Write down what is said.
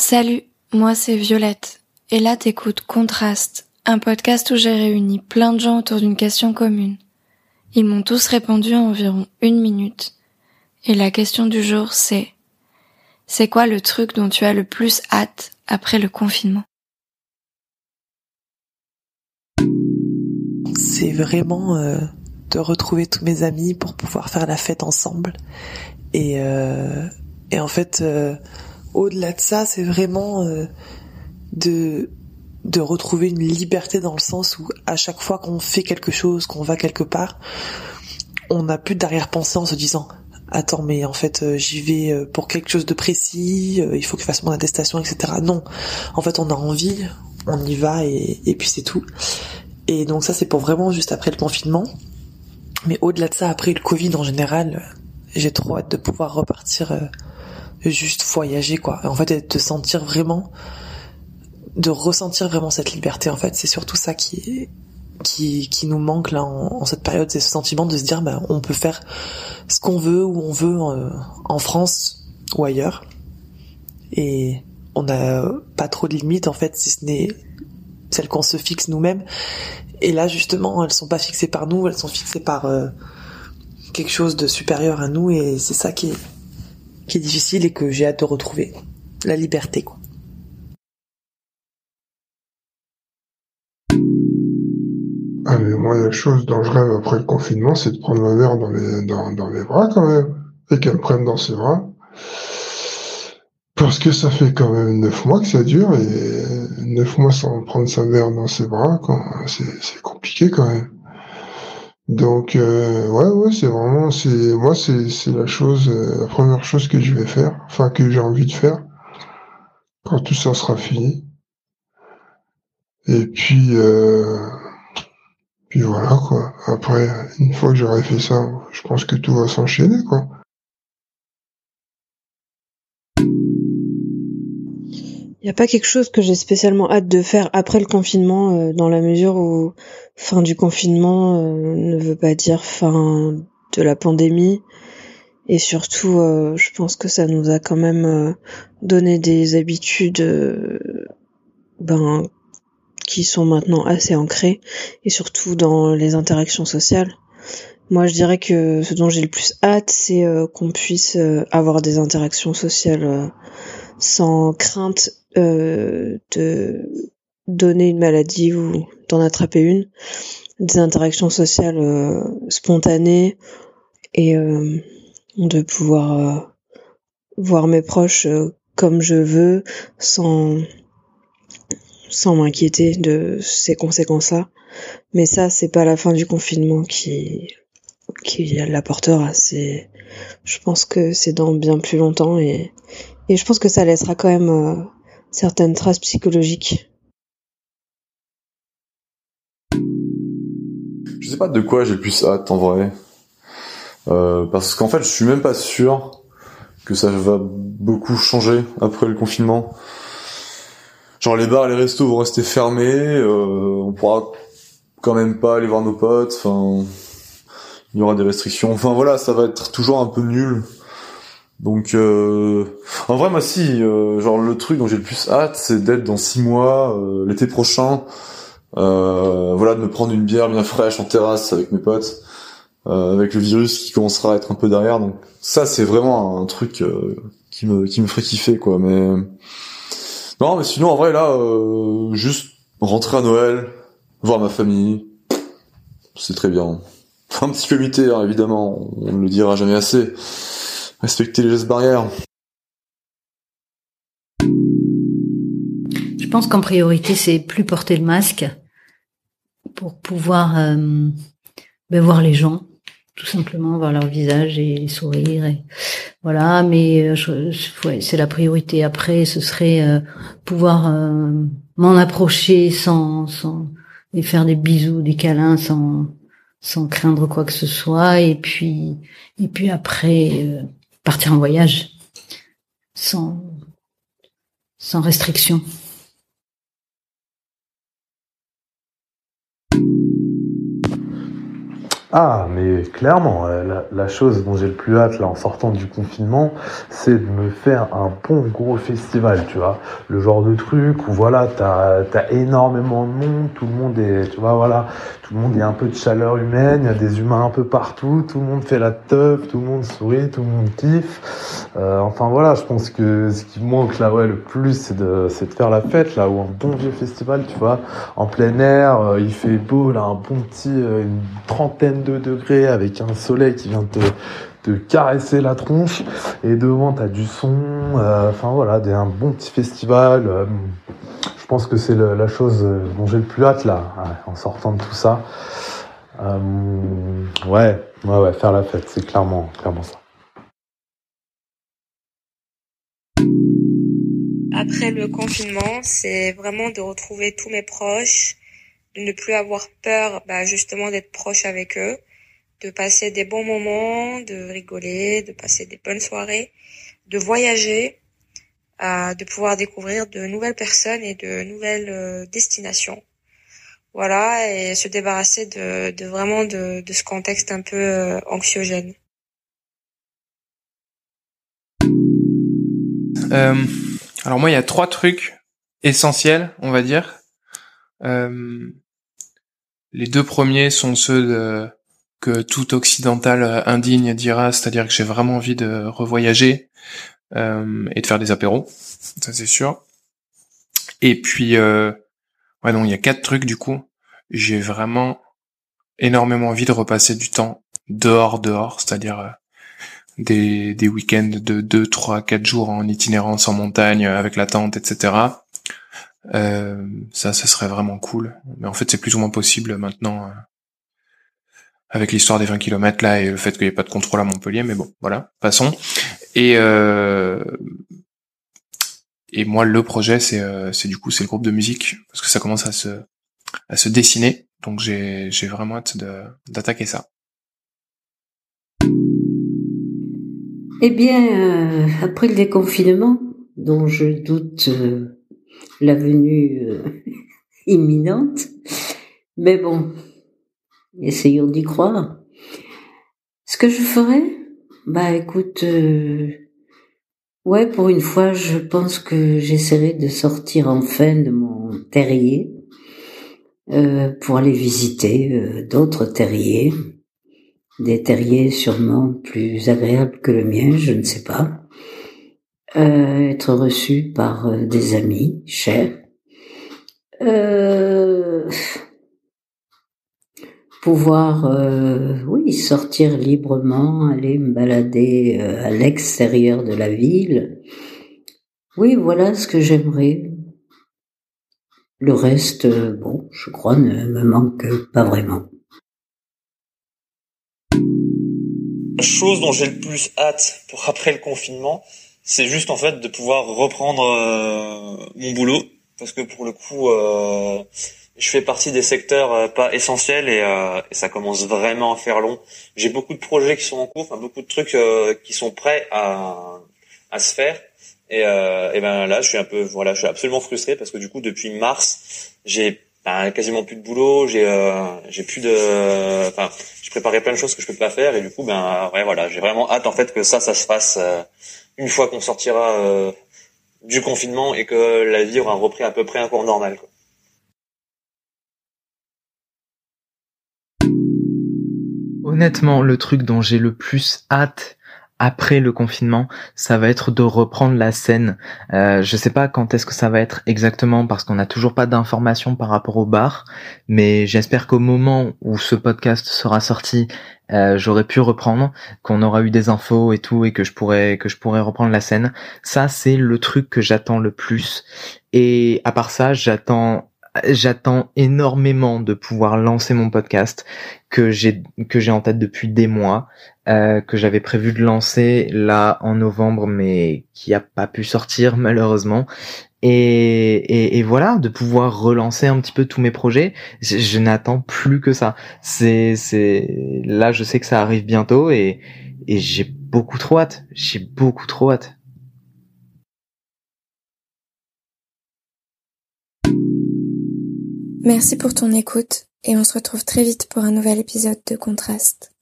Salut, moi c'est Violette, et là t'écoutes Contraste, un podcast où j'ai réuni plein de gens autour d'une question commune. Ils m'ont tous répondu en environ une minute, et la question du jour c'est C'est quoi le truc dont tu as le plus hâte après le confinement? C'est vraiment euh, de retrouver tous mes amis pour pouvoir faire la fête ensemble. Et, euh, en fait, euh, au-delà de ça, c'est vraiment euh, de de retrouver une liberté dans le sens où à chaque fois qu'on fait quelque chose, qu'on va quelque part, on n'a plus d'arrière-pensée en se disant attends mais en fait euh, j'y vais euh, pour quelque chose de précis, il faut que je fasse mon attestation, etc. Non, en fait on a envie, on y va et, et puis c'est tout. Et donc ça c'est pour vraiment juste après le confinement. Mais au-delà de ça, après le Covid en général, j'ai trop hâte de pouvoir repartir juste voyager quoi. En fait, de sentir vraiment, de ressentir vraiment cette liberté. En fait, c'est surtout ça qui qui qui nous manque là en, cette période, c'est ce sentiment de se dire bah on peut faire ce qu'on veut où on veut euh, en France ou ailleurs et on n'a pas trop de limites en fait si ce n'est celles qu'on se fixe nous-mêmes et là justement elles sont pas fixées par nous elles sont fixées par euh, quelque chose de supérieur à nous et c'est ça qui est qui est difficile et que j'ai hâte de retrouver. La liberté, quoi. Ah mais moi la chose dont je rêve après le confinement, c'est de prendre ma mère dans, les, dans, dans mes bras quand même, et qu'elle me prenne dans ses bras. Parce que ça fait quand même neuf mois que ça dure, et neuf mois sans prendre sa mère dans ses bras, c'est compliqué quand même. Donc euh, ouais ouais c'est vraiment c'est moi c'est c'est la chose euh, la première chose que je vais faire enfin que j'ai envie de faire quand tout ça sera fini. Et puis euh, puis voilà quoi. Après une fois que j'aurai fait ça je pense que tout va s'enchaîner quoi Il n'y a pas quelque chose que j'ai spécialement hâte de faire après le confinement, euh, dans la mesure où fin du confinement euh, ne veut pas dire fin de la pandémie. Et surtout, euh, je pense que ça nous a quand même donné des habitudes ben, qui sont maintenant assez ancrées, et surtout dans les interactions sociales. Moi, je dirais que ce dont j'ai le plus hâte, c'est qu'on puisse avoir des interactions sociales sans crainte euh, de donner une maladie ou d'en attraper une, des interactions sociales euh, spontanées et euh, de pouvoir voir mes proches comme je veux sans sans m'inquiéter de ces conséquences-là. Mais ça, c'est pas la fin du confinement qui qui l'apportera. C'est, je pense que c'est dans bien plus longtemps et et je pense que ça laissera quand même certaines traces psychologiques. Je sais pas de quoi j'ai plus hâte en vrai. Euh, parce qu'en fait, je suis même pas sûr que ça va beaucoup changer après le confinement. Genre les bars et les restos vont rester fermés, euh, on pourra quand même pas aller voir nos potes, enfin il y aura des restrictions. Enfin voilà, ça va être toujours un peu nul. Donc, euh, en vrai, moi, si, euh, genre le truc dont j'ai le plus hâte, c'est d'être dans six mois, euh, l'été prochain, voilà, de me prendre une bière bien fraîche en terrasse avec mes potes, avec le virus qui commencera à être un peu derrière. Donc, ça, c'est vraiment un truc qui me qui me ferait kiffer, quoi. Mais non, mais sinon, en vrai, là, juste rentrer à Noël, voir ma famille, c'est très bien. Un petit comité, hein, évidemment, on ne le dira jamais assez respecter les gestes barrières. Je pense qu'en priorité, c'est plus porter le masque pour pouvoir euh, ben voir les gens, tout simplement voir leur visage et les. Et, voilà, mais euh, c'est la priorité. Après, ce serait euh, pouvoir euh, m'en approcher sans, sans et faire des bisous, des câlins, sans sans craindre quoi que ce soit. Et puis et puis après partir en voyage sans, sans restriction. Ah, mais clairement, euh, la, chose dont j'ai le plus hâte là en sortant du confinement, c'est de me faire un bon gros festival, tu vois. Le genre de truc où voilà, t'as as énormément de monde, tout le monde est, tu vois, voilà, tout le monde est un peu de chaleur humaine, il y a des humains un peu partout, tout le monde fait la teuf, tout le monde sourit, tout le monde kiffe. Euh, enfin voilà, je pense que ce qui manque là, ouais, le plus, c'est de, de faire la fête là, ou un bon vieux festival, tu vois, en plein air, euh, il fait beau là, un bon petit, une trentaine de degrés avec un soleil qui vient te, caresser la tronche. Et devant t'as du son euh, enfin voilà un bon petit festival euh, je pense que c'est la chose dont j'ai le plus hâte là en sortant de tout ça. Euh, ouais ouais ouais faire la fête c'est clairement clairement ça. Après le confinement c'est vraiment de retrouver tous mes proches ne plus avoir peur bah, justement d'être proche avec eux, de passer des bons moments, de rigoler, de passer des bonnes soirées, de voyager, euh, de pouvoir découvrir de nouvelles personnes et de nouvelles euh, destinations. Voilà, et se débarrasser de, de vraiment de, de, ce contexte un peu euh, anxiogène. alors moi, il y a trois trucs essentiels, on va dire, euh, les deux premiers sont ceux que tout occidental indigne dira, c'est-à-dire que j'ai vraiment envie de revoyager euh, et de faire des apéros, ça c'est sûr. Et puis, euh, ouais, il y a quatre trucs du coup. J'ai vraiment énormément envie de repasser du temps dehors, dehors, c'est-à-dire euh, des, des week-ends de 2, 3, 4 jours en itinérance en montagne avec la tente, etc. Euh, ça, ça serait vraiment cool. Mais en fait, c'est plus ou moins possible maintenant euh, avec l'histoire des 20 km là et le fait qu'il n'y ait pas de contrôle à Montpellier. Mais bon, voilà, passons. Et euh, et moi, le projet, c'est c'est du coup c'est le groupe de musique parce que ça commence à se à se dessiner. Donc j'ai j'ai vraiment hâte d'attaquer ça. Eh bien, après le déconfinement, dont je doute la venue euh, imminente. Mais bon, essayons d'y croire. Ce que je ferais, bah écoute, euh, ouais, pour une fois, je pense que j'essaierai de sortir enfin de mon terrier euh, pour aller visiter d'autres terriers, des terriers sûrement plus agréables que le mien, je ne sais pas euh, être reçu par euh, des amis chers, euh, pouvoir, euh, oui, sortir librement, aller me balader euh, à l'extérieur de la ville. Oui, voilà ce que j'aimerais. Le reste, bon, je crois, ne me manque pas vraiment. Chose dont j'ai le plus hâte pour après le confinement, c'est juste en fait de pouvoir reprendre euh, mon boulot parce que pour le coup euh, je fais partie des secteurs euh, pas essentiels et, et, ça commence vraiment à faire long. J'ai beaucoup de projets qui sont en cours, enfin beaucoup de trucs qui sont prêts à, à se faire et, et ben là je suis un peu voilà je suis absolument frustré parce que du coup depuis mars j'ai ben, quasiment plus de boulot, j'ai j'ai plus de enfin je préparais plein de choses que je peux pas faire et du coup ben ouais voilà j'ai vraiment hâte en fait que ça ça se fasse une fois qu'on sortira euh, du confinement et que la vie aura repris à peu près un cours normal. Honnêtement, le truc dont j'ai le plus hâte après le confinement, ça va être de reprendre la scène. Euh, je sais pas quand est-ce que ça va être exactement parce qu'on n'a toujours pas d'informations par rapport au bar, mais j'espère qu'au moment où ce podcast sera sorti, euh, j'aurai pu reprendre, qu'on aura eu des infos et tout, et que je pourrais que je pourrais reprendre la scène. Ça, c'est le truc que j'attends le plus. Et à part ça, j'attends j'attends énormément de pouvoir lancer mon podcast que j'ai que j'ai en tête depuis des mois, euh, que j'avais prévu de lancer là en novembre, mais qui a pas pu sortir malheureusement. Et, et, voilà, de pouvoir relancer un petit peu tous mes projets, je, je n'attends plus que ça. C'est, c'est là, je sais que ça arrive bientôt et, et j'ai beaucoup trop hâte. J'ai beaucoup trop hâte. Merci pour ton écoute et on se retrouve très vite pour un nouvel épisode de Contraste.